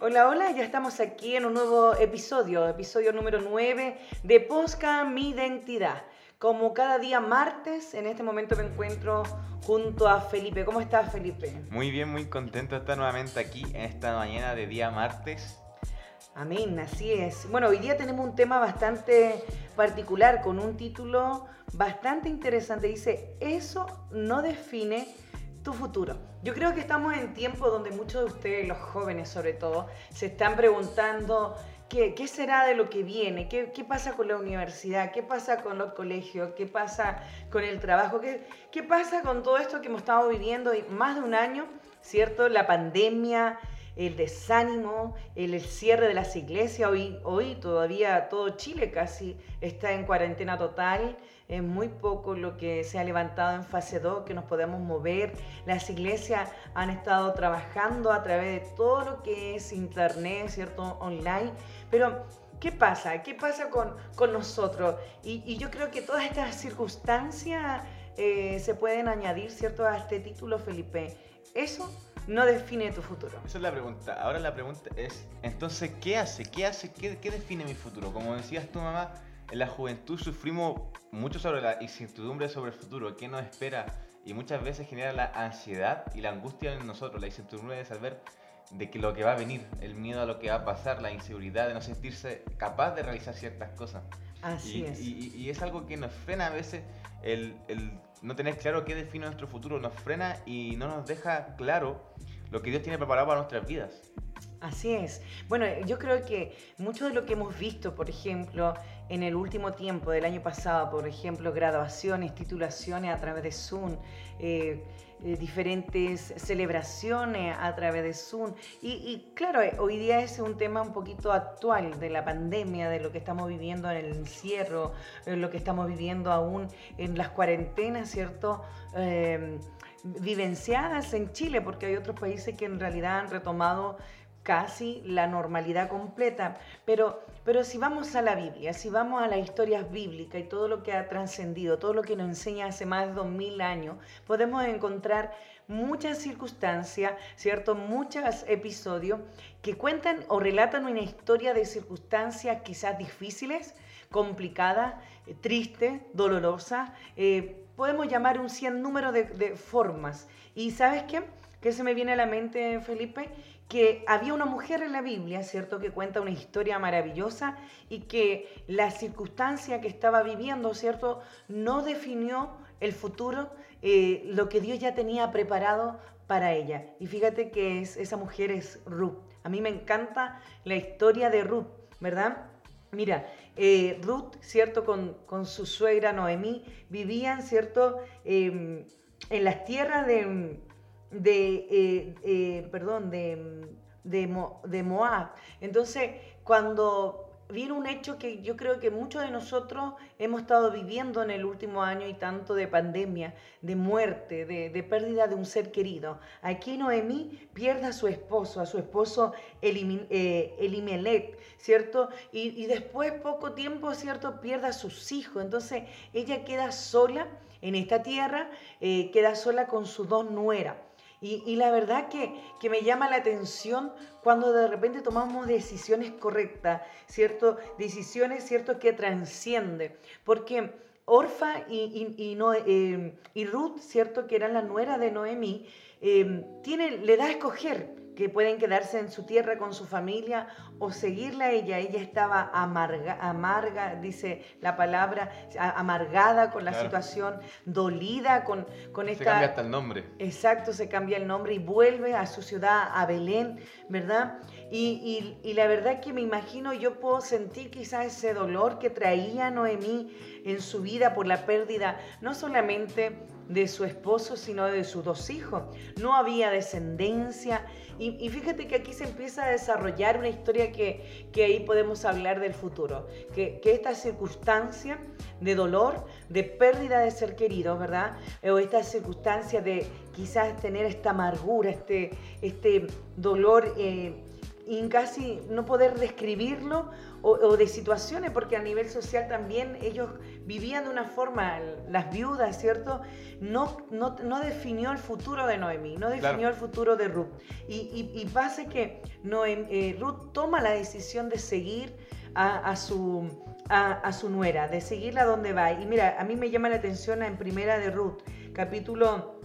Hola, hola, ya estamos aquí en un nuevo episodio, episodio número 9 de Posca Mi Identidad. Como cada día martes, en este momento me encuentro junto a Felipe. ¿Cómo estás, Felipe? Muy bien, muy contento de estar nuevamente aquí en esta mañana de día martes. Amén, así es. Bueno, hoy día tenemos un tema bastante particular con un título bastante interesante. Dice, eso no define tu futuro. Yo creo que estamos en tiempo donde muchos de ustedes, los jóvenes sobre todo, se están preguntando qué, qué será de lo que viene, ¿Qué, qué, pasa con la universidad, qué pasa con los colegios, qué pasa con el trabajo, qué, qué pasa con todo esto que hemos estado viviendo más de un año, ¿cierto? La pandemia, el desánimo, el, cierre de las iglesias. Hoy, hoy todavía todo Chile casi está en cuarentena total. Es muy poco lo que se ha levantado en fase 2, que nos podemos mover. Las iglesias han estado trabajando a través de todo lo que es internet, ¿cierto? Online. Pero, ¿qué pasa? ¿Qué pasa con, con nosotros? Y, yo creo que todas estas circunstancias eh, se pueden añadir, ¿cierto? A este título, Felipe. Eso no define tu futuro. Esa es la pregunta. Ahora la pregunta es, entonces, ¿qué hace? ¿Qué hace? ¿Qué, qué define mi futuro? Como decías tu mamá, en la juventud sufrimos mucho sobre la incertidumbre sobre el futuro, qué nos espera, y muchas veces genera la ansiedad y la angustia en nosotros, la incertidumbre de saber de que lo que va a venir, el miedo a lo que va a pasar, la inseguridad de no sentirse capaz de realizar ciertas cosas. Así y, es. Y, y, es algo que nos frena a veces el, el no tener claro qué define nuestro futuro, nos frena y no nos deja claro lo que Dios tiene preparado para nuestras vidas. Así es. Bueno, yo creo que mucho de lo que hemos visto, por ejemplo, en el último tiempo del año pasado, por ejemplo, graduaciones, titulaciones a través de Zoom, eh, eh, diferentes celebraciones a través de Zoom. Y, claro, hoy día es un tema un poquito actual de la pandemia, de lo que estamos viviendo en el encierro, lo que estamos viviendo aún en las cuarentenas, ¿cierto? Eh, vivenciadas en Chile, porque hay otros países que en realidad han retomado casi la normalidad completa. Pero, pero si vamos a la Biblia, si vamos a las historias bíblicas y todo lo que ha trascendido, todo lo que nos enseña hace más de dos mil años, podemos encontrar muchas circunstancias, ¿cierto? Muchos episodios que cuentan o relatan una historia de circunstancias quizás difíciles, complicadas, eh, tristes, dolorosas. Eh, podemos llamar un cien número de, de formas. ¿Y sabes qué? ¿Qué se me viene a la mente, Felipe? Que había una mujer en la Biblia, ¿cierto?, que cuenta una historia maravillosa y que la circunstancia que estaba viviendo, ¿cierto?, no definió el futuro, eh, lo que Dios ya tenía preparado para ella. Y fíjate que es, esa mujer es Ruth. A mí me encanta la historia de Ruth, ¿verdad? Mira, eh, Ruth, ¿cierto? Con, con, su suegra Noemí, vivían, ¿cierto? Eh, en las tierras de, de, eh, eh, perdón, de, de, Mo, de, Moab. Entonces, cuando viene un hecho que yo creo que muchos de nosotros hemos estado viviendo en el último año y tanto de pandemia, de muerte, de, de pérdida de un ser querido. Aquí Noemí pierde a su esposo, a su esposo Elim, eh, Elimelech, ¿cierto? Y, después, poco tiempo, ¿cierto? Pierde a sus hijos. Entonces, ella queda sola en esta tierra, eh, queda sola con sus dos nueras. Y, la verdad que, que, me llama la atención cuando de repente tomamos decisiones correctas, ¿cierto? Decisiones, ¿cierto? Que transcienden. Porque Orfa y, y, y, no, eh, y Ruth, ¿cierto? Que eran la nuera de Noemí, eh, tiene, le da a escoger que pueden quedarse en su tierra con su familia o seguirla a ella. Ella estaba amarga, amarga dice la palabra, amargada con la claro. situación, dolida con, con esta... Se cambia hasta el nombre. Exacto, se cambia el nombre y vuelve a su ciudad, a Belén, ¿verdad? Y, y, y la verdad que me imagino, yo puedo sentir quizás ese dolor que traía Noemí en su vida por la pérdida, no solamente de su esposo, sino de sus dos hijos. No había descendencia. Y, fíjate que aquí se empieza a desarrollar una historia que, que ahí podemos hablar del futuro. Que, que, esta circunstancia de dolor, de pérdida de ser querido, ¿verdad? O esta circunstancia de quizás tener esta amargura, este, este dolor. Eh, y casi no poder describirlo o, de situaciones, porque a nivel social también ellos vivían de una forma, las viudas, ¿cierto? No, no, no definió el futuro de Noemí, no definió el futuro de Ruth. Y, y, pasa que eh, Ruth toma la decisión de seguir a, su, a, su nuera, de seguirla donde va. Y mira, a mí me llama la atención en Primera de Ruth, capítulo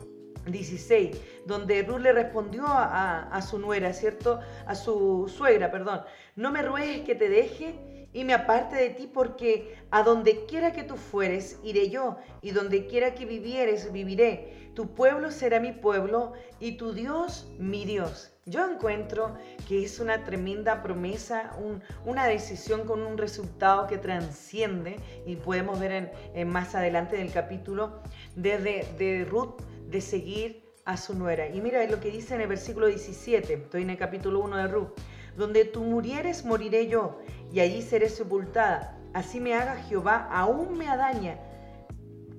16, donde Ruth le respondió a, su nuera, ¿cierto? A su suegra, perdón. No me ruegues que te deje y me aparte de ti, porque a donde quiera que tú fueres, iré yo, y donde quiera que vivieres, viviré. Tu pueblo será mi pueblo y tu Dios mi Dios. Yo encuentro que es una tremenda promesa, una decisión con un resultado que transciende, y podemos ver en, más adelante en el capítulo, desde de Ruth de seguir a su nuera. Y mira lo que dice en el versículo 17, estoy en el capítulo 1 de Ruth, donde tú murieres, moriré yo, y allí seré sepultada. Así me haga Jehová, aún me adaña,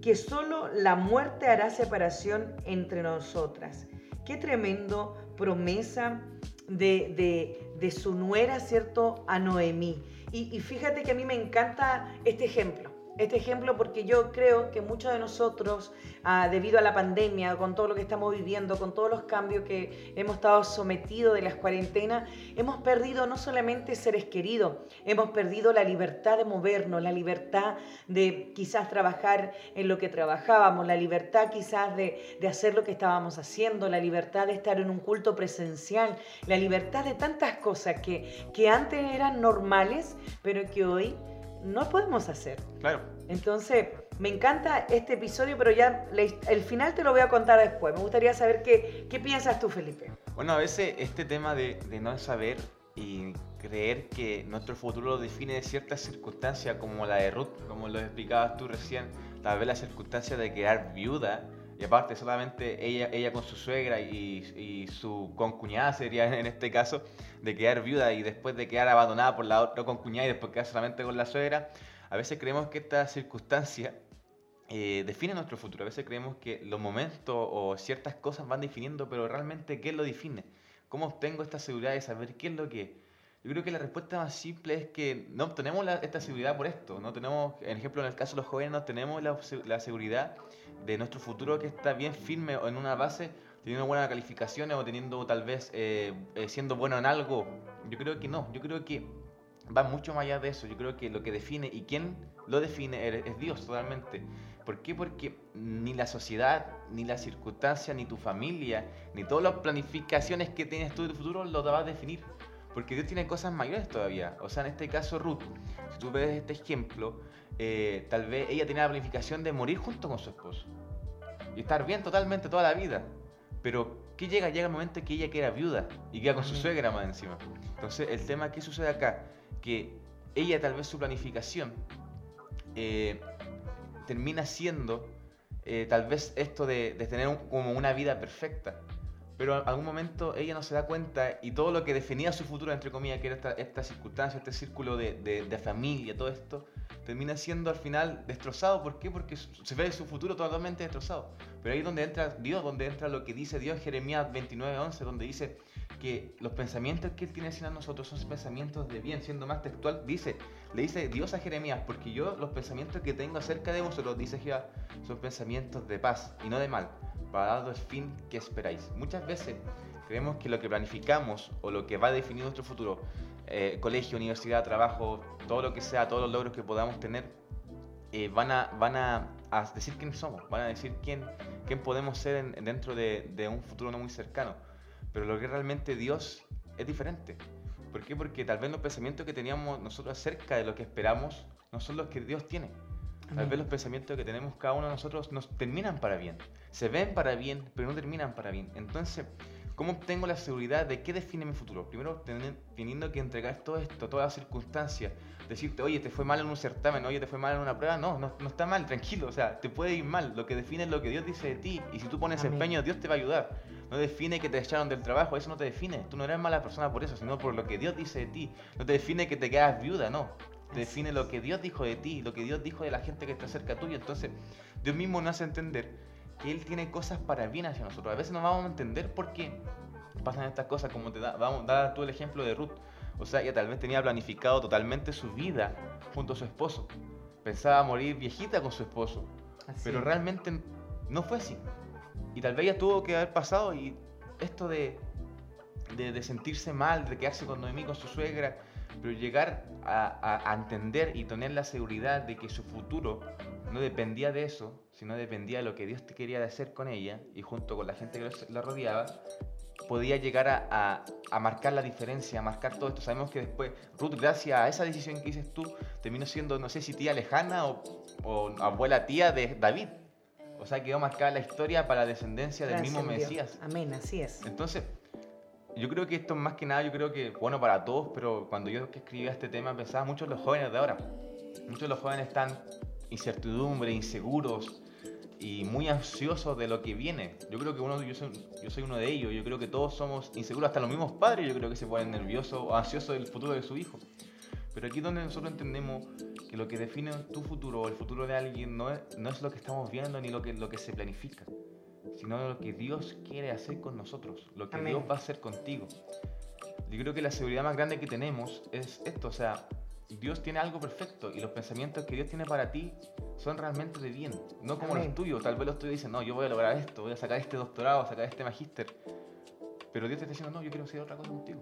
que solo la muerte hará separación entre nosotras. Qué tremendo promesa de, de, su nuera, ¿cierto? A Noemí. Y, y fíjate que a mí me encanta este ejemplo este ejemplo porque yo creo que muchos de nosotros, ah, debido a la pandemia, con todo lo que estamos viviendo, con todos los cambios que hemos estado sometidos de las cuarentenas, hemos perdido no solamente seres queridos, hemos perdido la libertad de movernos, la libertad de quizás trabajar en lo que trabajábamos, la libertad quizás de, de hacer lo que estábamos haciendo, la libertad de estar en un culto presencial, la libertad de tantas cosas que, que antes eran normales, pero que hoy no podemos hacer. Claro. Entonces, me encanta este episodio, pero ya el final te lo voy a contar después. Me gustaría saber qué, qué piensas tú, Felipe. Bueno, a veces este tema de, de no saber y creer que nuestro futuro lo define ciertas circunstancias como la de Ruth, como lo explicabas tú recién, tal vez la circunstancia de quedar viuda, aparte solamente ella, ella con su suegra y, y, su concuñada sería en este caso, de quedar viuda y después de quedar abandonada por la otra concuñada y después quedar solamente con la suegra, a veces creemos que esta circunstancia eh, define nuestro futuro. A veces creemos que los momentos o ciertas cosas van definiendo, pero realmente ¿qué lo define? ¿Cómo obtengo esta seguridad de saber qué es lo que yo creo que la respuesta más simple es que no obtenemos esta seguridad por esto. No tenemos, en ejemplo, en el caso de los jóvenes, no tenemos la, seguridad de nuestro futuro que está bien firme o en una base, teniendo buenas calificaciones o teniendo tal vez eh, eh, siendo bueno en algo. Yo creo que no. Yo creo que va mucho más allá de eso. Yo creo que lo que define y quién lo define es Dios totalmente. ¿Por qué? Porque ni la sociedad, ni la circunstancia, ni tu familia, ni todas las planificaciones que tienes tú de tu futuro lo va a definir. Porque Dios tiene cosas mayores todavía. O sea, en este caso Ruth, si tú ves este ejemplo, eh, tal vez ella tenía la planificación de morir junto con su esposo. Y estar bien totalmente toda la vida. Pero, ¿qué llega? Llega el momento en que ella queda viuda y queda con su suegra más encima. Entonces, el tema, ¿qué sucede acá? Que ella tal vez su planificación eh, termina siendo eh, tal vez esto de, tener como una vida perfecta pero en algún momento ella no se da cuenta y todo lo que definía su futuro, entre comillas, que era esta, esta circunstancia, este círculo de, familia, todo esto, termina siendo al final destrozado. ¿Por qué? Porque se ve su futuro totalmente destrozado. Pero ahí es donde entra Dios, donde entra lo que dice Dios en Jeremías 29:11, donde dice que los pensamientos que Él tiene hacia nosotros son pensamientos de bien, siendo más textual, dice, le dice Dios a Jeremías, porque yo los pensamientos que tengo acerca de vosotros, dice Jehová, son pensamientos de paz y no de mal para dar el fin que esperáis. Muchas veces creemos que lo que planificamos o lo que va a definir nuestro futuro, eh, colegio, universidad, trabajo, todo lo que sea, todos los logros que podamos tener, eh, van, a, van a, decir quién somos, van a decir quién, quién podemos ser dentro de, de, un futuro no muy cercano. Pero lo que realmente Dios es diferente. ¿Por qué? Porque tal vez los pensamientos que teníamos nosotros acerca de lo que esperamos no son los que Dios tiene. Tal vez los pensamientos que tenemos cada uno de nosotros nos terminan para bien. Se ven para bien, pero no terminan para bien. Entonces, ¿cómo obtengo la seguridad de qué define mi futuro? Primero, teniendo que entregar todo esto, todas las circunstancias. Decirte, oye, te fue mal en un certamen, oye, te fue mal en una prueba. No, no, no está mal, tranquilo. O sea, te puede ir mal. Lo que define es lo que Dios dice de ti. Y si tú pones empeño, Dios te va a ayudar. No define que te echaron del trabajo, eso no te define. Tú no eres mala persona por eso, sino por lo que Dios dice de ti. No te define que te quedas viuda, no define lo que Dios dijo de ti, lo que Dios dijo de la gente que está cerca tuyo. Entonces, Dios mismo nos hace entender que Él tiene cosas para bien hacia nosotros. A veces no vamos a entender por qué. pasan estas cosas, como te da, vamos, da tú el ejemplo de Ruth. O sea, ella tal vez tenía planificado totalmente su vida junto a su esposo. Pensaba morir viejita con su esposo. pero realmente no fue así. Y tal vez ella tuvo que haber pasado y esto de, de, sentirse mal, de quedarse con Noemí, con su suegra, pero llegar a, a, entender y tener la seguridad de que su futuro no dependía de eso, sino dependía de lo que Dios te quería hacer con ella y junto con la gente que la rodeaba, podía llegar a, a, marcar la diferencia, a marcar todo esto. Sabemos que después Ruth, gracias a esa decisión que dices tú, terminó siendo, no sé si tía lejana o, o abuela tía de David. O sea, quedó marcada la historia para la descendencia del mismo Mesías. Amén, así es. Entonces, yo creo que esto más que nada, yo creo que, bueno, para todos, pero cuando yo escribía este tema pensaba mucho en los jóvenes de ahora. Muchos de los jóvenes están incertidumbre, inseguros y muy ansiosos de lo que viene. Yo creo que uno, yo soy, yo soy uno de ellos, yo creo que todos somos inseguros, hasta los mismos padres yo creo que se ponen nerviosos o ansiosos del futuro de su hijo. Pero aquí donde nosotros entendemos que lo que define tu futuro o el futuro de alguien no es, no es lo que estamos viendo ni lo que, lo que se planifica, sino lo que Dios quiere hacer con nosotros, lo que Dios va a hacer contigo. Yo creo que la seguridad más grande que tenemos es esto, o sea, Dios tiene algo perfecto y los pensamientos que Dios tiene para ti son realmente de bien, no como los tuyos. Tal vez los tuyos dicen, no, yo voy a lograr esto, voy a sacar este doctorado, sacar este magíster. Pero Dios te está diciendo, no, yo quiero hacer otra cosa contigo.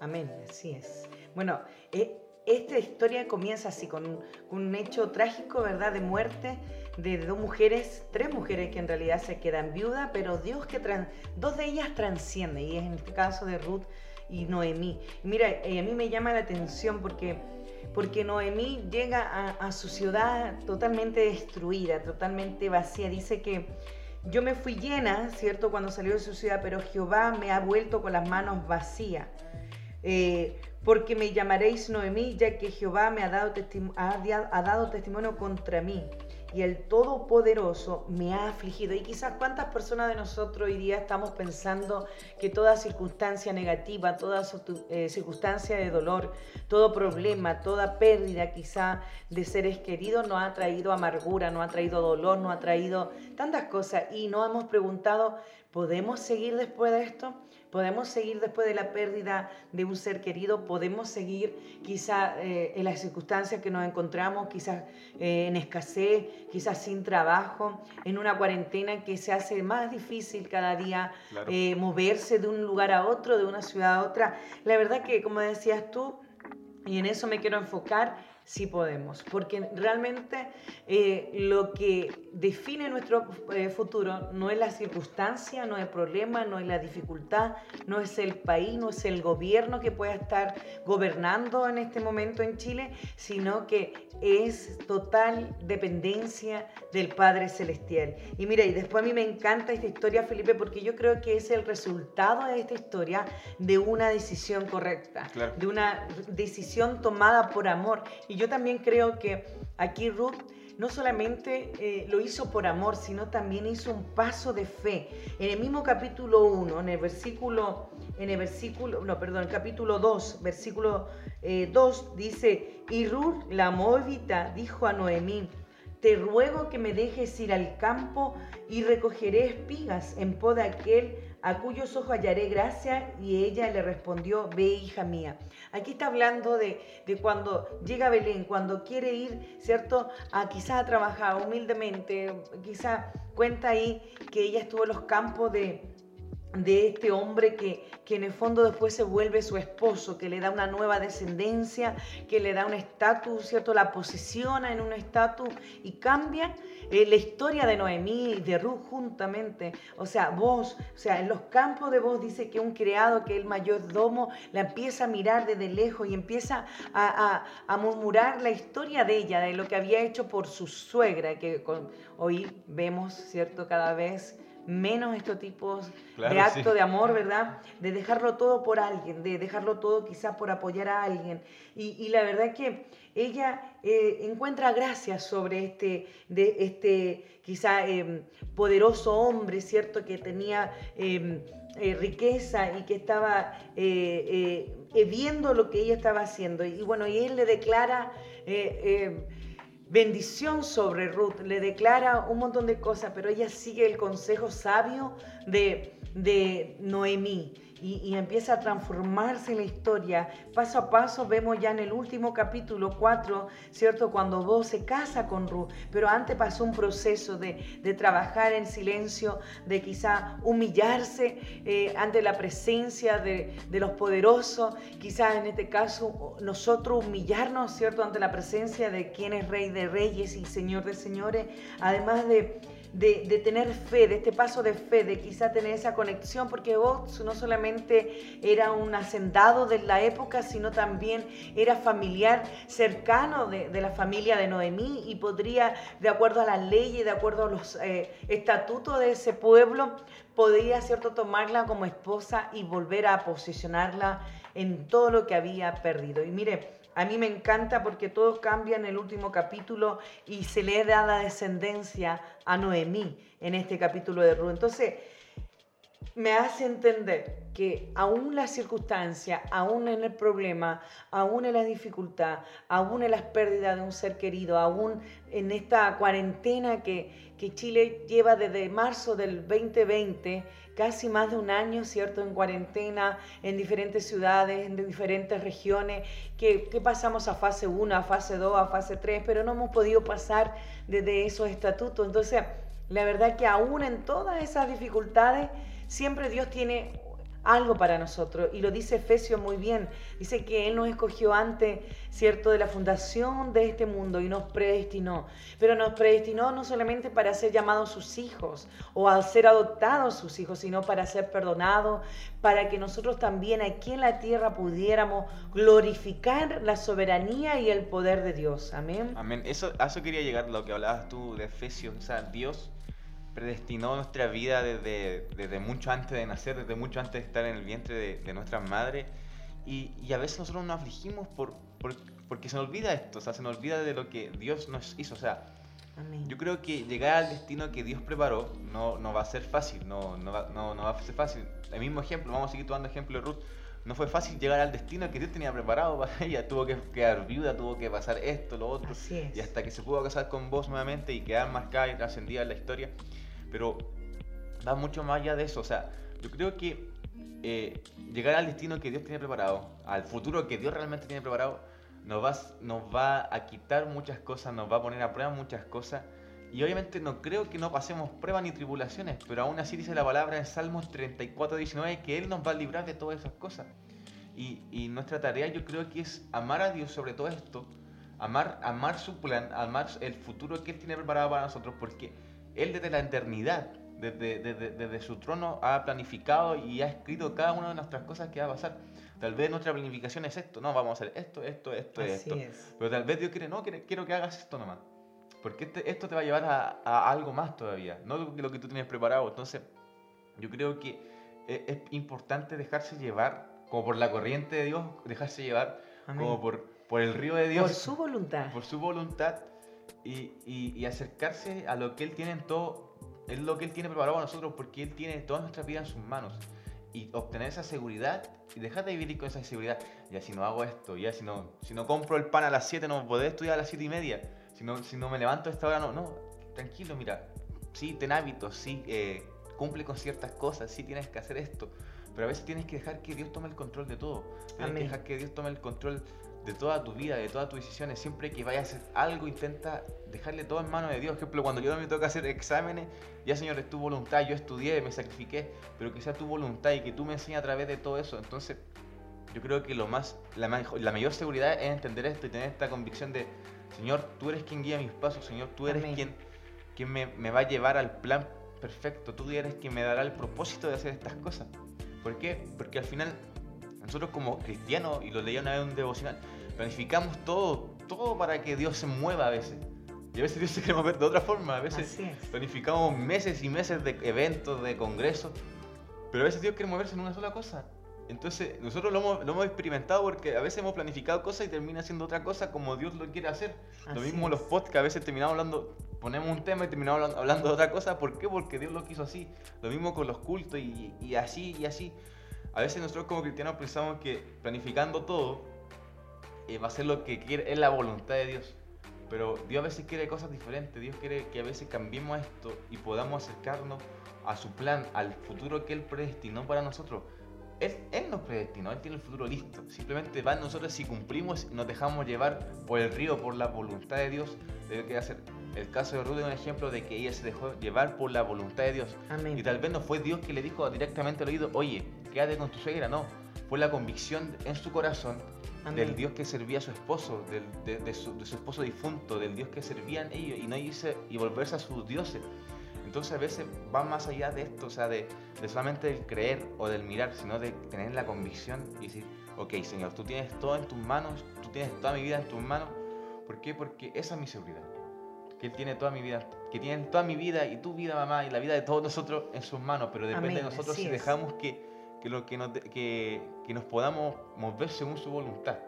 Amén, así es. Bueno, eh, esta historia comienza así, con un, hecho trágico, ¿verdad? De muerte de dos mujeres, tres mujeres que en realidad se quedan viudas, pero Dios que dos de ellas transcienden, y es en este caso de Ruth y Noemí. Mira, eh, a mí me llama la atención porque porque Noemí llega a, su ciudad totalmente destruida, totalmente vacía. Dice que yo me fui llena, ¿cierto?, cuando salió de su ciudad, pero Jehová me ha vuelto con las manos vacías. Eh, porque me llamaréis Noemí, ya que Jehová me ha dado, ha dado testimonio contra mí y el Todopoderoso me ha afligido. Y quizás cuántas personas de nosotros hoy día estamos pensando que toda circunstancia negativa, toda eh, circunstancia de dolor, todo problema, toda pérdida quizá de seres queridos nos ha traído amargura, nos ha traído dolor, nos ha traído tantas cosas y nos hemos preguntado, ¿podemos seguir después de esto? Podemos seguir después de la pérdida de un ser querido, podemos seguir quizá eh, en las circunstancias que nos encontramos, quizás eh, en escasez, quizás sin trabajo, en una cuarentena que se hace más difícil cada día eh, moverse de un lugar a otro, de una ciudad a otra. La verdad que, como decías tú, y en eso me quiero enfocar, sí podemos, porque realmente lo que define nuestro eh, futuro no es la circunstancia, no es el problema, no es la dificultad, no es el país, no es el gobierno que pueda estar gobernando en este momento en Chile, sino que es total dependencia del Padre Celestial. Y mira, y después a mí me encanta esta historia, Felipe, porque yo creo que es el resultado de esta historia de una decisión correcta, de una decisión tomada por amor. Y yo también creo que aquí Ruth no solamente eh, lo hizo por amor, sino también hizo un paso de fe. En el mismo capítulo 1, en el versículo, en el versículo, no, perdón, el capítulo 2, versículo 2, eh, dice, y Ruth, la moabita, dijo a Noemí, te ruego que me dejes ir al campo y recogeré espigas en pos de aquel a cuyos ojos hallaré gracia, y ella le respondió, ve hija mía. Aquí está hablando de, cuando llega Belén, cuando quiere ir, ¿cierto? A quizás a trabajar humildemente, quizá cuenta ahí que ella estuvo en los campos de, de este hombre que, que, en el fondo después se vuelve su esposo, que le da una nueva descendencia, que le da un estatus, ¿cierto? La posiciona en un estatus y cambia eh, la historia de Noemí y de Ruth juntamente. O sea, vos, o sea, en los campos de vos dice que un criado, que el mayordomo, la empieza a mirar desde lejos y empieza a, a, murmurar la historia de ella, de lo que había hecho por su suegra, que hoy vemos, ¿cierto? Cada vez menos estos tipos de acto de amor, ¿verdad? De dejarlo todo por alguien, de dejarlo todo quizás por apoyar a alguien. Y, la verdad es que ella eh, encuentra gracias sobre este, de este quizá em, poderoso hombre, ¿cierto? Que tenía em, eh, riqueza y que estaba eh, viendo lo que ella estaba haciendo. Y bueno, y él le declara em, bendición sobre Ruth, le declara un montón de cosas, pero ella sigue el consejo sabio de, de Noemí. Y, empieza a transformarse la historia. Paso a paso vemos ya en el último capítulo 4, ¿cierto? Cuando vos se casa con Ruth, pero antes pasó un proceso de, de trabajar en silencio, de quizá humillarse eh, ante la presencia de, de los poderosos, quizá en este caso nosotros humillarnos, ¿cierto? Ante la presencia de quien es Rey de Reyes y Señor de Señores, además de de, tener fe, de este paso de fe, de quizá tener esa conexión, porque vos no solamente era un hacendado de la época, sino también era familiar cercano de, la familia de Noemí y podría, de acuerdo a las leyes, de acuerdo a los eh, estatutos de ese pueblo, podría, ¿cierto?, tomarla como esposa y volver a posicionarla en todo lo que había perdido. Y mire, a mí me encanta porque todo cambia en el último capítulo y se le da la descendencia a Noemí en este capítulo de Ruth. Entonces, me hace entender que aún la circunstancia, aún en el problema, aún en la dificultad, aún en las pérdidas de un ser querido, aún en esta cuarentena que, que Chile lleva desde marzo del 2020, casi más de un año, ¿cierto?, en cuarentena, en diferentes ciudades, en diferentes regiones, que, que pasamos a fase 1, a fase 2, a fase 3, pero no hemos podido pasar desde esos estatutos. Entonces, la verdad que aún en todas esas dificultades, siempre Dios tiene algo para nosotros. Y lo dice Efesio muy bien. Dice que Él nos escogió antes, ¿cierto?, de la fundación de este mundo y nos predestinó. Pero nos predestinó no solamente para ser llamados sus hijos o al ser adoptados sus hijos, sino para ser perdonados, para que nosotros también aquí en la tierra pudiéramos glorificar la soberanía y el poder de Dios. Amén. Amén. Eso, a eso quería llegar, lo que hablabas tú de Efesios. O sea, Dios predestinó nuestra vida desde, desde mucho antes de nacer, desde mucho antes de estar en el vientre de, de nuestra madre. Y, y, a veces nosotros nos afligimos por, por, porque se nos olvida esto, o sea, se nos olvida de lo que Dios nos hizo. O sea, yo creo que llegar al destino que Dios preparó no, no va a ser fácil, no, no, va, no, no va a ser fácil. El mismo ejemplo, vamos a seguir tomando ejemplo de Ruth. No fue fácil llegar al destino que Dios tenía preparado para ella. Tuvo que quedar viuda, tuvo que pasar esto, lo otro. Y hasta que se pudo casar con vos nuevamente y quedar marcada y trascendida en la historia. Pero va mucho más allá de eso. O sea, yo creo que eh, llegar al destino que Dios tiene preparado, al futuro que Dios realmente tiene preparado, nos va, nos va a quitar muchas cosas, nos va a poner a prueba muchas cosas. Y obviamente no creo que no pasemos pruebas ni tribulaciones, pero aún así dice la palabra en Salmos 34, 19 que Él nos va a librar de todas esas cosas. Y, y nuestra tarea yo creo que es amar a Dios sobre todo esto, amar, amar su plan, amar el futuro que Él tiene preparado para nosotros, porque él desde la eternidad, desde, su trono, ha planificado y ha escrito cada una de nuestras cosas que va a pasar. Tal vez nuestra planificación es esto, no, vamos a hacer esto, esto, esto, esto. Pero tal vez Dios quiere, no, quiero que hagas esto nomás. Porque este, esto te va a llevar a, algo más todavía, no lo que, lo que tú tienes preparado. Entonces, yo creo que es, es, importante dejarse llevar, como por la corriente de Dios, dejarse llevar, como por, por el río de Dios. Por su voluntad. Por su voluntad y, y, acercarse a lo que Él tiene en todo, es lo que Él tiene preparado para nosotros porque Él tiene toda nuestra vida en sus manos. Y obtener esa seguridad y dejar de vivir con esa seguridad. Ya si no hago esto, ya si no, si no compro el pan a las 7 no podré estudiar a las 7 y media. Si no, si no me levanto a esta hora, no, no, tranquilo, mira, sí, ten hábitos, sí, eh, cumple con ciertas cosas, sí tienes que hacer esto. Pero a veces tienes que dejar que Dios tome el control de todo. Tienes que dejar que Dios tome el control de toda tu vida, de todas tus decisiones, siempre que vayas a hacer algo, intenta dejarle todo en manos de Dios. Por ejemplo, cuando yo me toca hacer exámenes, ya Señor, es tu voluntad, yo estudié, me sacrifiqué, pero que sea tu voluntad y que tú me enseñes a través de todo eso. Entonces, yo creo que lo más, la, la mayor seguridad es entender esto y tener esta convicción de, Señor, tú eres quien guía mis pasos, Señor, tú eres quien, quien me, me va a llevar al plan perfecto, tú eres quien me dará el propósito de hacer estas cosas. ¿Por qué? Porque al final nosotros como cristianos, y lo leía una vez en un devocional, planificamos todo, todo para que Dios se mueva a veces. Y a veces Dios se quiere mover de otra forma, a veces planificamos meses y meses de eventos, de congresos, pero a veces Dios quiere moverse en una sola cosa. Entonces, nosotros lo hemos, lo hemos, experimentado porque a veces hemos planificado cosas y termina siendo otra cosa como Dios lo quiere hacer. lo mismo los podcasts, a veces terminamos hablando, ponemos un tema y terminamos hablando, hablando, de otra cosa. ¿Por qué? Porque Dios lo quiso así. Lo mismo con los cultos y, y así y así. A veces nosotros como cristianos pensamos que planificando todo eh, va a ser lo que quiere, es la voluntad de Dios. Pero Dios a veces quiere cosas diferentes. Dios quiere que a veces cambiemos esto y podamos acercarnos a su plan, al futuro que Él predestinó para nosotros. él, él nos predestinó, Él tiene el futuro listo. Simplemente va nosotros si cumplimos y nos dejamos llevar por el río, por la voluntad de Dios, de que hacer. El caso de Ruth es un ejemplo de que ella se dejó llevar por la voluntad de Dios. Amén. Y tal vez no fue Dios que le dijo directamente al oído, oye, quédate con tu suegra, no. Fue la convicción en su corazón Amén. del Dios que servía a su esposo, del- de, de su, de su esposo difunto, del Dios que servían ellos y no irse y volverse a sus dioses. Entonces a veces va más allá de esto, o sea, de, de solamente del creer o del mirar, sino de tener la convicción y decir, ok Señor, tú tienes todo en tus manos, tú tienes toda mi vida en tus manos. ¿Por qué? Porque esa es mi seguridad. Que Él tiene toda mi vida, que tiene toda mi vida y tu vida, mamá, y la vida de todos nosotros en sus manos, pero depende Amén, de nosotros si es. dejamos que, que, lo que, nos, que, que nos podamos mover según su voluntad.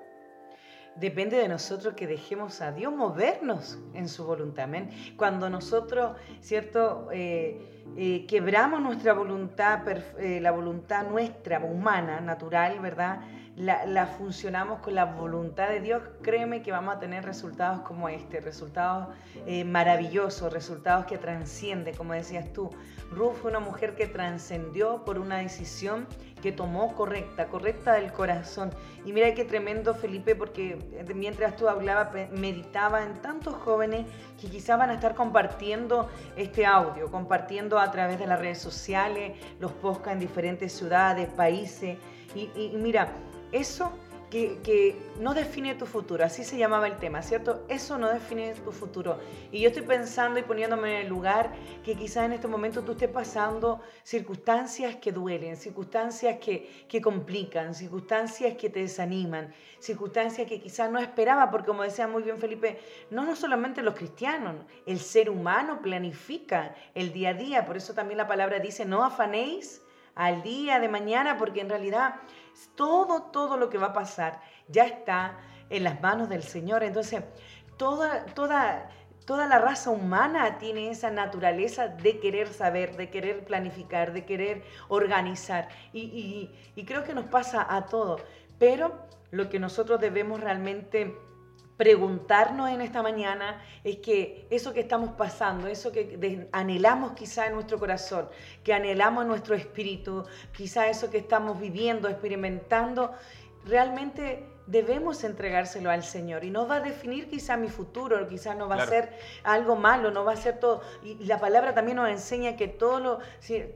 Depende de nosotros que dejemos a Dios movernos en su voluntad. Amén. Cuando nosotros, ¿cierto? Eh, eh, quebramos nuestra voluntad, eh, la voluntad nuestra, humana, natural, ¿verdad? La, funcionamos con la voluntad de Dios, créeme que vamos a tener resultados como este, resultados eh, maravillosos, resultados que trascienden, como decías tú. Ruth fue una mujer que trascendió por una decisión que tomó correcta, correcta del corazón. Y mira qué tremendo, Felipe, porque eh, mientras tú hablabas, meditaba en tantos jóvenes que quizás van a estar compartiendo este audio, compartiendo a través de las redes sociales, los podcasts en diferentes ciudades, países. Y mira, eso que, que no define tu futuro, así se llamaba el tema, ¿cierto? Eso no define tu futuro. Y yo estoy pensando y poniéndome en el lugar que quizás en este momento tú estés pasando circunstancias que duelen, circunstancias que, que complican, circunstancias que te desaniman, circunstancias que quizás no esperaba, porque como decía muy bien Felipe, no, no solamente los cristianos, el ser humano planifica el día a día, por eso también la palabra dice, no afanéis al día de mañana, porque en realidad todo, todo lo que va a pasar ya está en las manos del Señor. Entonces, toda, toda, toda la raza humana tiene esa naturaleza de querer saber, de querer planificar, de querer organizar. Y, y- y creo que nos pasa a todos. Pero lo que nosotros debemos realmente preguntarnos en esta mañana es que eso que estamos pasando, eso que anhelamos quizá en nuestro corazón, que anhelamos en nuestro espíritu, quizá eso que estamos viviendo, experimentando, realmente debemos entregárselo al Señor y no va a definir quizá mi futuro, quizá no va Claro. a ser algo malo, no va a ser todo. Y la palabra también nos enseña que todo lo,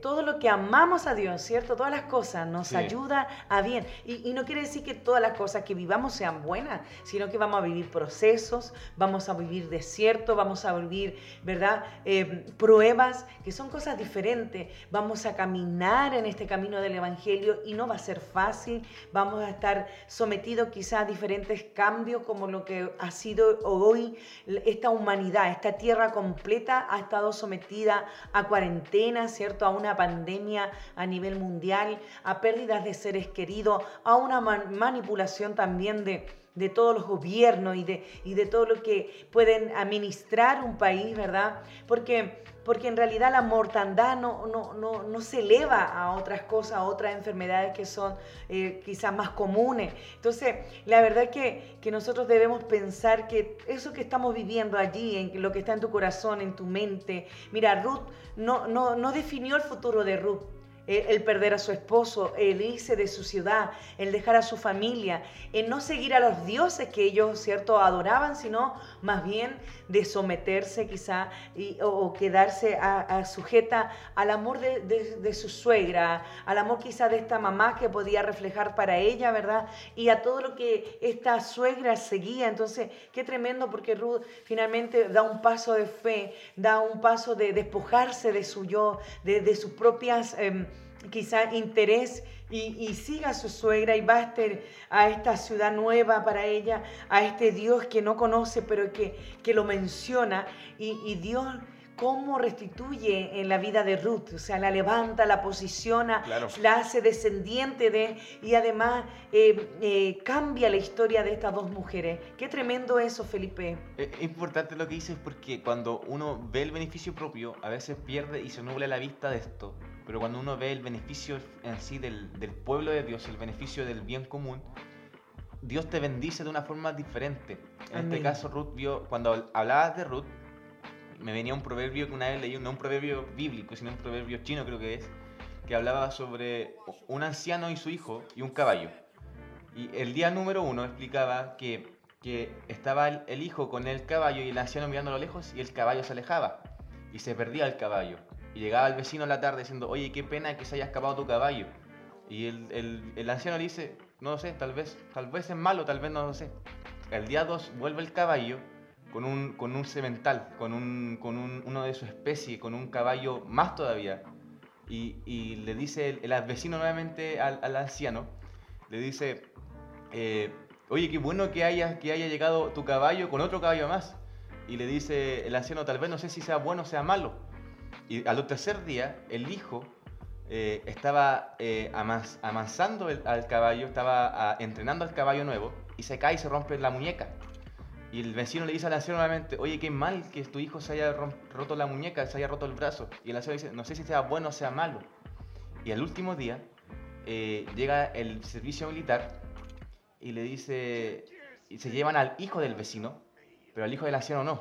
todo lo que amamos a Dios, ¿cierto? Todas las cosas nos Sí. ayuda a bien. Y, y no quiere decir que todas las cosas que vivamos sean buenas, sino que vamos a vivir procesos, vamos a vivir desierto, vamos a vivir, ¿verdad? Eh, pruebas, que son cosas diferentes. Vamos a caminar en este camino del Evangelio y no va a ser fácil. Vamos a estar sometidos quizá diferentes cambios como lo que ha sido hoy esta humanidad, esta tierra completa ha estado sometida a cuarentena, ¿cierto? A una pandemia a nivel mundial, a pérdidas de seres queridos, a una man- manipulación también de, de todos los gobiernos y de, y de todo lo que pueden administrar un país, ¿verdad? Porque, porque en realidad la mortandad no, no, no, no se eleva a otras cosas, a otras enfermedades que son eh, quizás más comunes. Entonces, la verdad que, que nosotros debemos pensar que eso que estamos viviendo allí, en lo que está en tu corazón, en tu mente, mira, Ruth no, no, no definió el futuro de Ruth. El, el perder a su esposo, el irse de su ciudad, el dejar a su familia, el no seguir a los dioses que ellos, ¿cierto?, adoraban, sino más bien de someterse quizá o, quedarse a- sujeta al amor de, su suegra, al amor quizá de esta mamá que podía reflejar para ella, ¿verdad? Y a todo lo que esta suegra seguía. Entonces, qué tremendo porque Ruth finalmente da un paso de fe, da un paso de despojarse de su yo, de, de sus propias... em, quizá interés y, siga a su suegra y va a, esta ciudad nueva para ella, a este Dios que no conoce pero que, que lo menciona. Y Dios cómo restituye en la vida de Ruth, o sea, la levanta, la posiciona, Claro. la hace descendiente de y además eh, eh, cambia la historia de estas dos mujeres. Qué tremendo eso, Felipe. Es es importante lo que dices porque cuando uno ve el beneficio propio, a veces pierde y se nubla la vista de esto. Pero cuando uno ve el beneficio en sí del, del pueblo de Dios, el beneficio del bien común, Dios te bendice de una forma diferente. En Amén. este caso, Ruth vio, cuando hablabas de Ruth, me venía un proverbio que una vez leí, no un proverbio bíblico, sino un proverbio chino creo que es, que hablaba sobre un anciano y su hijo y un caballo. Y el día número uno explicaba que, que estaba el, el hijo con el caballo y el anciano mirando a lo lejos y el caballo se alejaba y se perdía el caballo. Y llegaba el vecino a la tarde diciendo, oye, qué pena que se haya escapado tu caballo. Y el, el, el anciano le dice, no lo sé, tal vez, tal vez es malo, tal vez no lo sé. El día 2 vuelve el caballo con un, con un semental, con, un, con un, uno de su especie, con un caballo más todavía. Y, le dice el, el vecino nuevamente al, al, anciano, le dice, eh, oye, qué bueno que haya, que haya llegado tu caballo con otro caballo más. Y le dice el anciano, tal vez no sé si sea bueno o sea malo. Y al tercer día, el hijo eh, estaba eh, amas, amansando el, al caballo, estaba a, entrenando al caballo nuevo y se cae y se rompe la muñeca. Y el vecino le dice al anciano nuevamente, oye, qué mal que tu hijo se haya roto la muñeca, se haya roto el brazo. Y el anciano dice, no sé si sea bueno o sea malo. Y al último día eh, llega el servicio militar y le dice, y se llevan al hijo del vecino, pero al hijo del anciano no.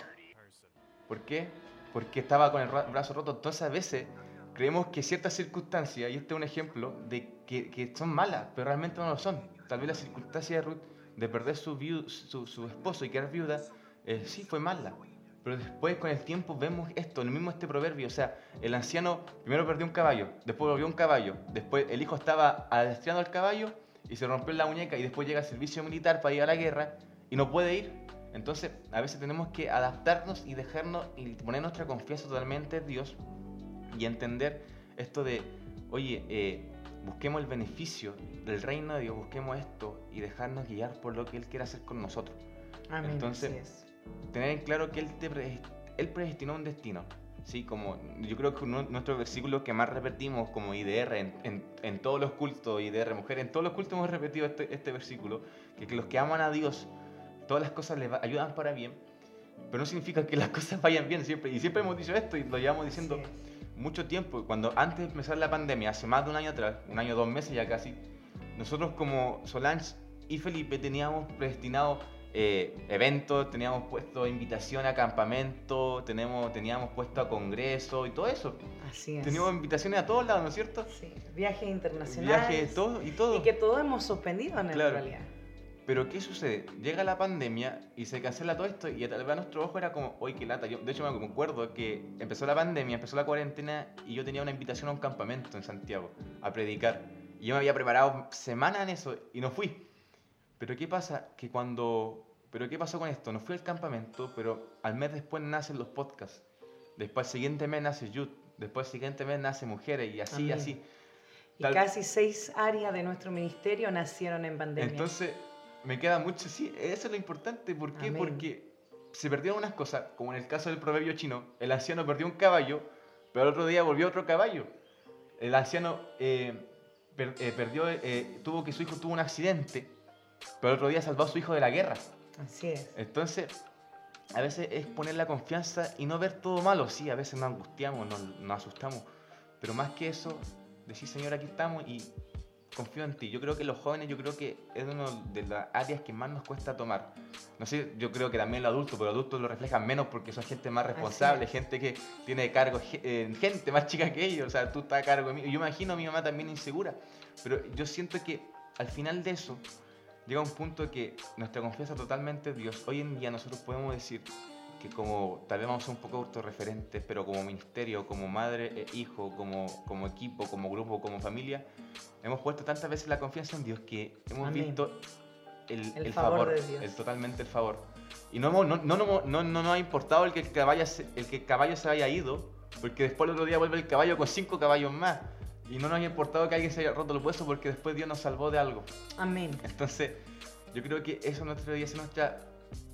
¿Por qué? Porque estaba con el brazo roto. Entonces a veces creemos que ciertas circunstancias, y este es un ejemplo, de que, que, son malas, pero realmente no lo son. Tal vez la circunstancia de Ruth de perder su, su, su esposo y quedar viuda, eh, sí fue mala. Pero después con el tiempo vemos esto, el mismo este proverbio, o sea, el anciano primero perdió un caballo, después volvió un caballo, después el hijo estaba adiestrando al caballo y se rompió la muñeca y después llega el servicio militar para ir a la guerra y no puede ir. Entonces, a veces tenemos que adaptarnos y dejarnos y poner nuestra confianza totalmente en Dios y entender esto de, oye, eh, busquemos el beneficio del reino de Dios, busquemos esto y dejarnos guiar por lo que Él quiere hacer con nosotros. Amén, Entonces, tener en claro que Él, te él predestinó un destino. Sí, como yo creo que uno, nuestro versículo que más repetimos como IDR en, en, en, todos los cultos, IDR mujer, en todos los cultos hemos repetido este, este versículo, que, que, los que aman a Dios, todas las cosas les ayudan para bien, pero no significa que las cosas vayan bien siempre. Y siempre hemos dicho esto y lo llevamos diciendo. Sí mucho tiempo, cuando antes de empezar la pandemia, hace más de un año atrás, un año, dos meses ya casi, nosotros como Solange y Felipe teníamos predestinado eh, eventos, teníamos puesto invitación a campamento, tenemos, teníamos puesto a congreso y todo eso. Así es. Teníamos invitaciones a todos lados, ¿no es cierto? Sí, viajes internacionales. Viajes, todo y todo. Y que todo hemos suspendido en claro. realidad. Pero ¿qué sucede? Llega la pandemia y se cancela todo esto y tal vez nuestro ojo era como, uy, qué lata. Yo, de hecho, me acuerdo que empezó la pandemia, empezó la cuarentena y yo tenía una invitación a un campamento en Santiago a predicar. Y yo me había preparado semanas en eso y no fui. Pero ¿qué pasa? Que cuando... Pero ¿qué pasó con esto? No fui al campamento, pero al mes después nacen los podcasts. Después al siguiente mes nace Youth. Después al siguiente mes nace Mujeres y así, y así. Y casi seis áreas de nuestro ministerio nacieron en pandemia. Entonces me queda mucho, sí, eso es lo importante. ¿Por qué? Amén. Porque se perdieron unas cosas, como en el caso del proverbio chino, el anciano perdió un caballo, pero el otro día volvió otro caballo. El anciano eh, per, eh, perdió, eh, tuvo que su hijo tuvo un accidente, pero el otro día salvó a su hijo de la guerra. Así es. Entonces, a veces es poner la confianza y no ver todo malo. Sí, a veces nos angustiamos, nos, nos asustamos, pero más que eso, decir, Señor, aquí estamos y confío en ti. Yo creo que los jóvenes, yo creo que es una de las áreas que más nos cuesta tomar. No sé, yo creo que también los adultos, pero los adultos lo reflejan menos porque son gente más responsable, gente que tiene cargo, eh, gente más chica que ellos. O sea, tú estás a cargo de mí. Yo imagino a mi mamá también insegura. Pero yo siento que al final de eso llega un punto que nuestra confianza totalmente en Dios. Hoy en día nosotros podemos decir que como tal vez vamos a un poco autorreferentes, pero como ministerio, como madre e hijo, como, como equipo, como grupo, como familia, hemos puesto tantas veces la confianza en Dios que hemos Amén. visto el, El el favor favor, el, totalmente el favor. Y no, no, no, no, no, ha importado el que el, caballo se, el que el caballo se haya ido, porque después el otro día vuelve el caballo con cinco caballos más. Y no nos ha importado que alguien se haya roto los huesos porque después Dios nos salvó de algo. Amén. Entonces, yo creo que eso nuestro día es nuestra,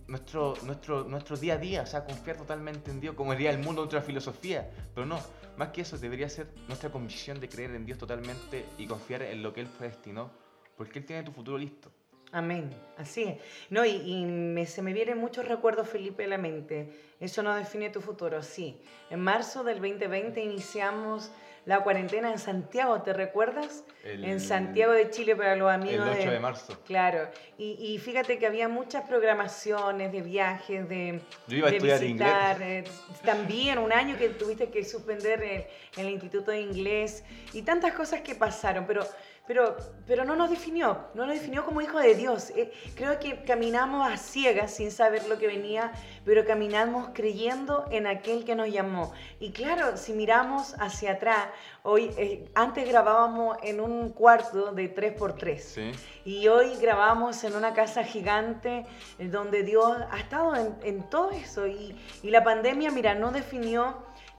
nuestro, nuestro, nuestro día a día, o sea, confiar totalmente en Dios, como diría el mundo, nuestra filosofía. Pero no, más que eso, debería ser nuestra convicción de creer en Dios totalmente y confiar en lo que Él predestinó, porque Él tiene tu futuro listo. Amén, así es. No, y, se me vienen muchos recuerdos, Felipe, a la mente. Eso no define tu futuro, sí. En marzo del 2020 iniciamos la cuarentena en Santiago, ¿te recuerdas? en Santiago de Chile para los amigos. El 8 de, marzo. Claro, y, fíjate que había muchas programaciones de viajes, de, Yo iba a estudiar visitar. Eh, también un año que tuviste que suspender en el Instituto de Inglés y tantas cosas que pasaron, pero pero, pero no nos definió, no nos definió como hijo de Dios. Eh, creo que caminamos a ciegas sin saber lo que venía, pero caminamos creyendo en aquel que nos llamó. Y claro, si miramos hacia atrás, hoy, eh, antes grabábamos en un cuarto de 3x3 y hoy grabamos en una casa gigante donde Dios ha estado en, en todo eso. Y, y la pandemia, mira, no definió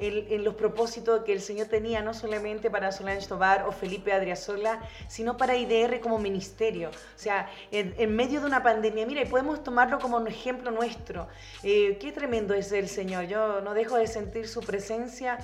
en los propósitos que el Señor tenía, no solamente para Solange Tobar o Felipe Adriasola, sino para IDR como ministerio. O sea, en, medio de una pandemia, mira, y podemos tomarlo como un ejemplo nuestro. Eh, qué tremendo es el Señor. Yo no dejo de sentir su presencia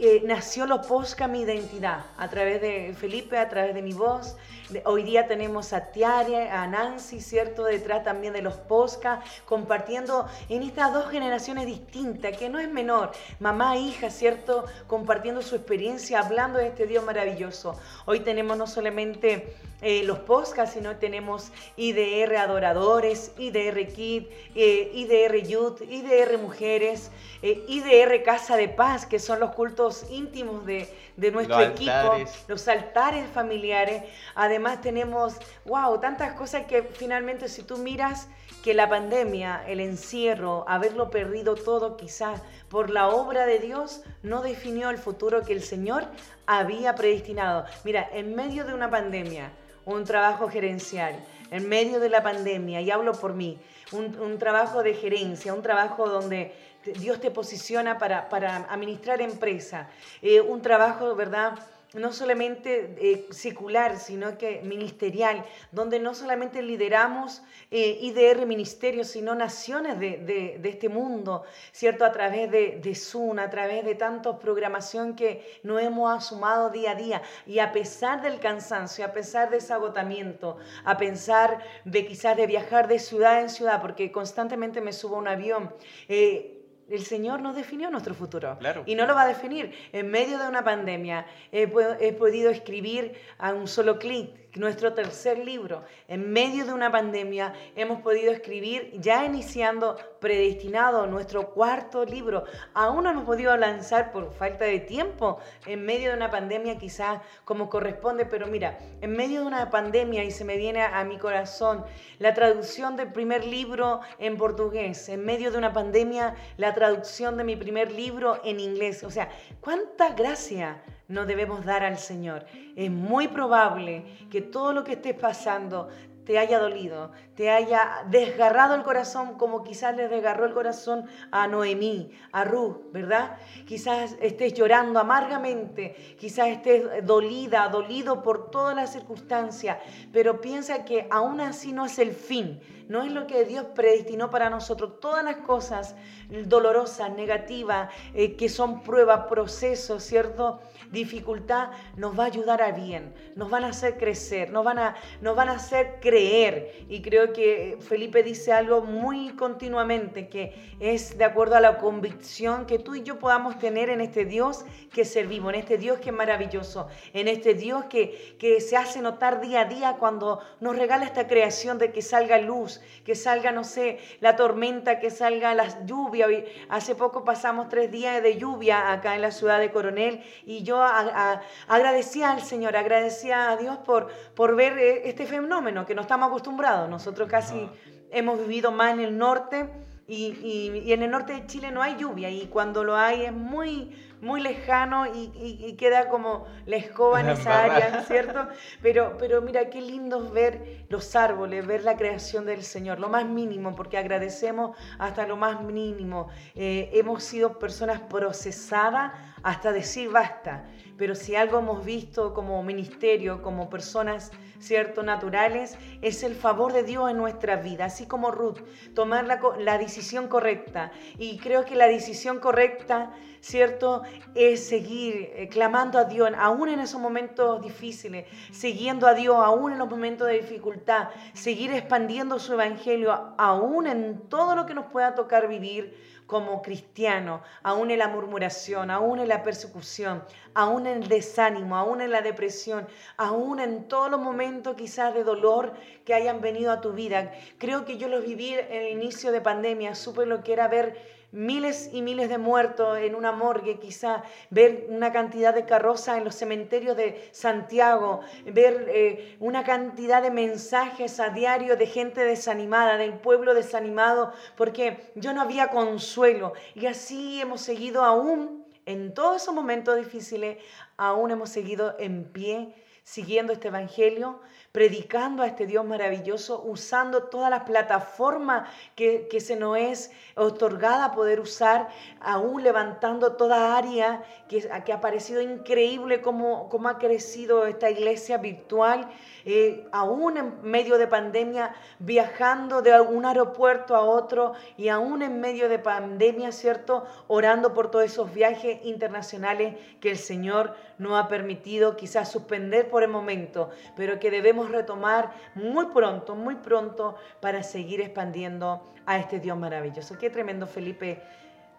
eh, nació lo Posca mi identidad, a través de Felipe, a través de mi voz. hoy día tenemos a Tiaria, a Nancy, ¿cierto? Detrás también de los Posca, compartiendo en estas dos generaciones distintas, que no es menor, mamá e hija, ¿cierto? Compartiendo su experiencia, hablando de este Dios maravilloso. Hoy tenemos no solamente eh, los podcasts, sino tenemos IDR Adoradores, IDR Kid, eh, IDR Youth, IDR Mujeres, eh, IDR Casa de Paz, que son los cultos íntimos de, nuestro equipo, los altares familiares. Además tenemos, wow, tantas cosas que finalmente si tú miras que la pandemia, el encierro, haberlo perdido todo quizás por la obra de Dios, no definió el futuro que el Señor había predestinado. Mira, en medio de una pandemia, un trabajo gerencial en medio de la pandemia, y hablo por mí, un, trabajo de gerencia, un trabajo donde Dios te posiciona para, administrar empresa, eh, un trabajo, ¿verdad? No solamente eh, secular, sino que ministerial, donde no solamente lideramos eh, IDR ministerios, sino naciones de, este mundo, ¿cierto? A través de, de, a través de tantos programación que nos hemos asumado día a día. Y a pesar del cansancio, a pesar de ese agotamiento, a pensar de quizás de viajar de ciudad en ciudad, porque constantemente me subo a un avión, eh, el Señor nos definió nuestro futuro y no lo va a definir. En medio de una pandemia he, he podido escribir a un solo clic nuestro tercer libro. En medio de una pandemia hemos podido escribir, ya iniciando, predestinado, nuestro cuarto libro. Aún no hemos podido lanzar por falta de tiempo, en medio de una pandemia quizás como corresponde, pero mira, en medio de una pandemia y se me viene a, mi corazón la traducción del primer libro en portugués, en medio de una pandemia la traducción de mi primer libro en inglés. O sea, cuánta gracia no debemos dar al Señor. Es muy probable que todo lo que estés pasando te haya dolido, te haya desgarrado el corazón como quizás le desgarró el corazón a Noemí, a Ruth, ¿verdad? Quizás estés llorando amargamente, quizás estés dolida, dolido por todas las circunstancias, pero piensa que aún así no es el fin, no es lo que Dios predestinó para nosotros. Todas las cosas dolorosas, negativas, eh, que son pruebas, procesos, ¿cierto? Dificultad, nos va a ayudar a bien, nos van a hacer crecer, nos van a, nos van a hacer creer. Y creo que Felipe dice algo muy continuamente, que es de acuerdo a la convicción que tú y yo podamos tener en este Dios que servimos, en este Dios que es maravilloso, en este Dios que, que se hace notar día a día cuando nos regala esta creación de que salga luz, que salga, no sé, la tormenta, que salga la lluvia. Hace poco pasamos tres días de lluvia acá en la ciudad de Coronel y yo agradecía al Señor, agradecía a Dios por, por ver eh, este fenómeno que no estamos acostumbrados. Nosotros casi hemos vivido más en el norte y, y, en el norte de Chile no hay lluvia y cuando lo hay es muy, muy lejano y, queda como la escoba en esa área, ¿cierto? Pero, pero mira, qué lindo ver los árboles, ver la creación del Señor, lo más mínimo, porque agradecemos hasta lo más mínimo. Eh, hemos sido personas procesadas hasta decir basta, pero si algo hemos visto como ministerio, como personas cierto naturales, es el favor de Dios en nuestra vida, así como Ruth, tomar la, la decisión correcta. Y creo que la decisión correcta, ¿cierto? Es seguir eh, clamando a Dios, aún en esos momentos difíciles, siguiendo a Dios, aún en los momentos de dificultad, seguir expandiendo su evangelio, aún en todo lo que nos pueda tocar vivir como cristiano, aún en la murmuración, aún en la persecución, aún en el desánimo, aún en la depresión, aún en todos los momentos quizás de dolor que hayan venido a tu vida. Creo que yo los viví en el inicio de pandemia, supe lo que era ver miles y miles de muertos en una morgue, quizá ver una cantidad de carrozas en los cementerios de Santiago, ver eh, una cantidad de mensajes a diario de gente desanimada, del pueblo desanimado, porque yo no había consuelo. Y así hemos seguido aún, en todos esos momentos difíciles, aún hemos seguido en pie, siguiendo este Evangelio, predicando a este Dios maravilloso, usando todas las plataformas que, se nos es otorgada poder usar, aún levantando toda área que, que ha parecido increíble cómo, cómo ha crecido esta iglesia virtual, eh, aún en medio de pandemia, viajando de un aeropuerto a otro y aún en medio de pandemia, ¿cierto? Orando por todos esos viajes internacionales que el Señor nos ha permitido quizás suspender por el momento, pero que debemos retomar muy pronto, muy pronto para seguir expandiendo a este Dios maravilloso. Qué tremendo, Felipe.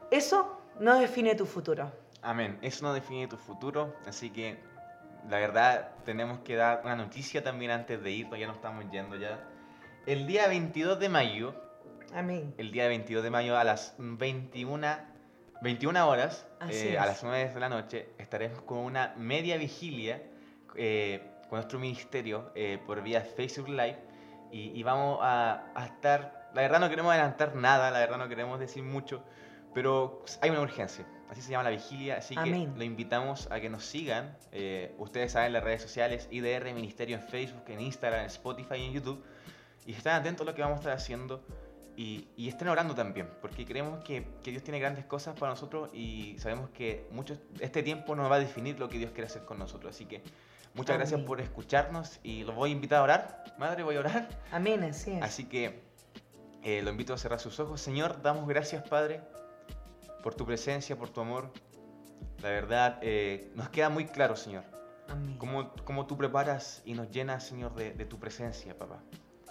Eso no define tu futuro. Amén. Eso no define tu futuro, así que la verdad tenemos que dar una noticia también antes de ir, ya nos estamos yendo ya. El día 22 de mayo, Amén. el día 22 de mayo a las 21, 21 horas, eh, a las 9 de la noche, estaremos con una media vigilia eh, con nuestro ministerio eh, por vía Facebook Live y, vamos a, estar, la verdad no queremos adelantar nada, la verdad no queremos decir mucho, pero hay una urgencia, así se llama la vigilia, así que lo invitamos a que nos sigan, eh, ustedes saben las redes sociales, IDR Ministerio en Facebook, en Instagram, en Spotify y en YouTube, y estén atentos a lo que vamos a estar haciendo. Y, estén orando también, porque creemos que, que, Dios tiene grandes cosas para nosotros y sabemos que mucho, este tiempo nos va a definir lo que Dios quiere hacer con nosotros. Así que Muchas gracias por escucharnos y los voy a invitar a orar. Madre, voy a orar. Amén, así es. Así que eh, lo invito a cerrar sus ojos. Señor, damos gracias, Padre, por tu presencia, por tu amor. La verdad, eh, nos queda muy claro, Señor, Amén. Cómo, tú preparas y nos llenas, Señor, de, tu presencia, papá.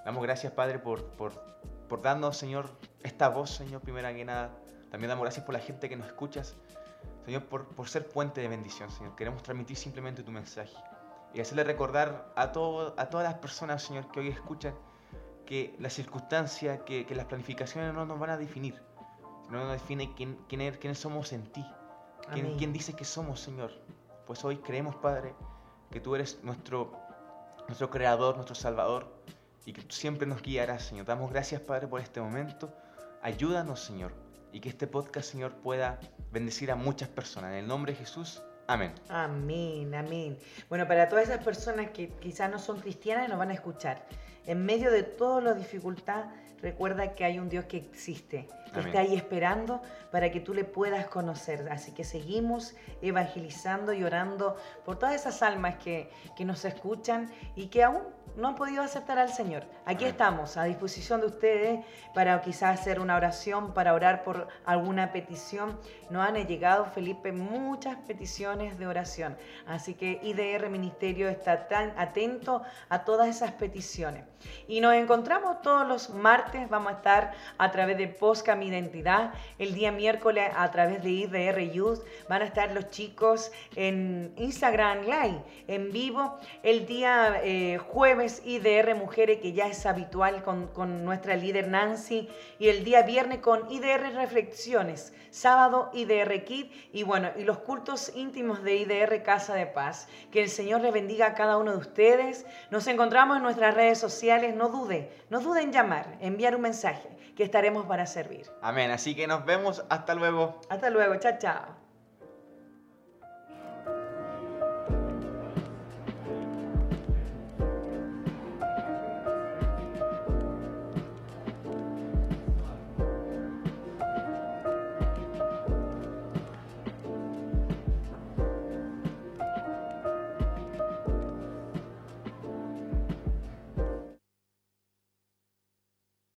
Damos gracias, Padre, por, por, por darnos, Señor, esta voz, Señor, primera que nada. También damos gracias por la gente que nos escuchas. Señor, por, por ser puente de bendición, Señor. Queremos transmitir simplemente tu mensaje y hacerle recordar a, todo, a todas las personas, Señor, que hoy escuchan, que las circunstancias, que, las planificaciones no nos van a definir, no nos define quién, quién quiénes somos en ti, quién, quién, dice que somos, Señor. Pues hoy creemos, Padre, que tú eres nuestro, nuestro Creador, nuestro Salvador, y que tú siempre nos guiarás, Señor. Damos gracias, Padre, por este momento. Ayúdanos, Señor, y que este podcast, Señor, pueda bendecir a muchas personas. En el nombre de Jesús. Amén. Amén, amén. Bueno, para todas esas personas que quizás no son cristianas nos van a escuchar. En medio de toda la dificultad, recuerda que hay un Dios que existe, que está ahí esperando para que tú le puedas conocer. Así que seguimos evangelizando y orando por todas esas almas que, que nos escuchan y que aún no han podido aceptar al Señor. Aquí estamos a disposición de ustedes para quizás hacer una oración, para orar por alguna petición. Nos han llegado, Felipe, muchas peticiones de oración. Así que IDR Ministerio está tan atento a todas esas peticiones. Y nos encontramos todos los martes, vamos a estar a través de Posca Mi Identidad, el día miércoles a través de IDR Youth, van a estar los chicos en Instagram Live, en vivo, el día eh, jueves IDR Mujeres, que ya es habitual con, nuestra líder Nancy, y el día viernes con IDR Reflexiones, sábado IDR Kid, y bueno, y los cultos íntimos de IDR Casa de Paz. Que el Señor le bendiga a cada uno de ustedes. Nos encontramos en nuestras redes sociales, no dude, no duden en llamar, enviar un mensaje, que estaremos para servir. Amén, así que nos vemos, hasta luego. Hasta luego, chao, chao.